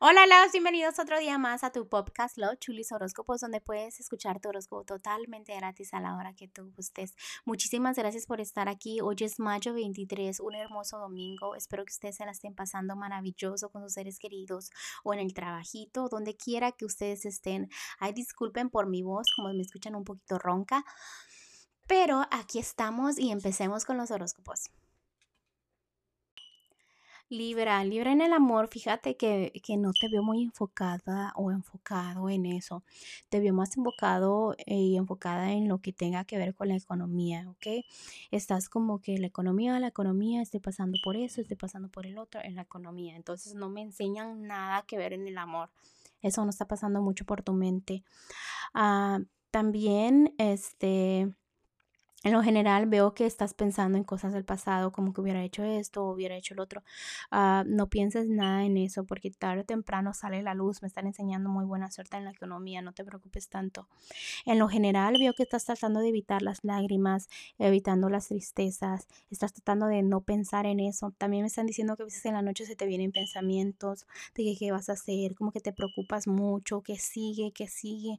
Hola, los bienvenidos otro día más a tu podcast Los Chulis Horóscopos, donde puedes escuchar tu horóscopo totalmente gratis a la hora que tú gustes. Muchísimas gracias por estar aquí. Hoy es mayo 23, un hermoso domingo. Espero que ustedes se la estén pasando maravilloso con sus seres queridos o en el trabajito, donde quiera que ustedes estén. Ay, disculpen por mi voz, como me escuchan un poquito ronca. Pero aquí estamos y empecemos con los horóscopos. Libra, Libra en el amor, fíjate que, que, no te veo muy enfocada o enfocado en eso. Te veo más enfocado eh, y enfocada en lo que tenga que ver con la economía, ¿ok? Estás como que la economía, la economía, estoy pasando por eso, estoy pasando por el otro, en la economía. Entonces no me enseñan nada que ver en el amor. Eso no está pasando mucho por tu mente. Ah, también, este en lo general veo que estás pensando en cosas del pasado, como que hubiera hecho esto o hubiera hecho el otro. Ah, no pienses nada en eso porque tarde o temprano sale la luz. Me están enseñando muy buena suerte en la economía, no te preocupes tanto. En lo general veo que estás tratando de evitar las lágrimas, evitando las tristezas, estás tratando de no pensar en eso. También me están diciendo que a veces en la noche se te vienen pensamientos de que qué vas a hacer, como que te preocupas mucho, que sigue, que sigue.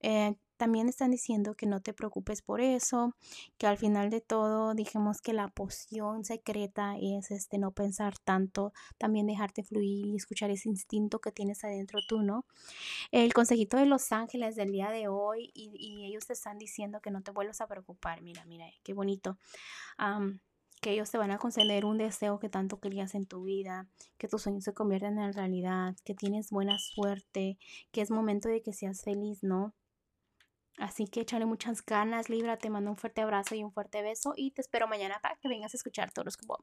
Eh, también están diciendo que no te preocupes por eso, que al final de todo dijimos que la poción secreta es este no pensar tanto, también dejarte fluir y escuchar ese instinto que tienes adentro tú, ¿no? El consejito de los ángeles del día de hoy y, ellos te están diciendo que no te vuelvas a preocupar, mira, mira, qué bonito. que ellos te van a conceder un deseo que tanto querías en tu vida, que tus sueños se conviertan en realidad, que tienes buena suerte, que es momento de que seas feliz, ¿no? Así que échale muchas ganas, Libra. Te mando un fuerte abrazo y un fuerte beso. Y te espero mañana para que vengas a escuchar todos como.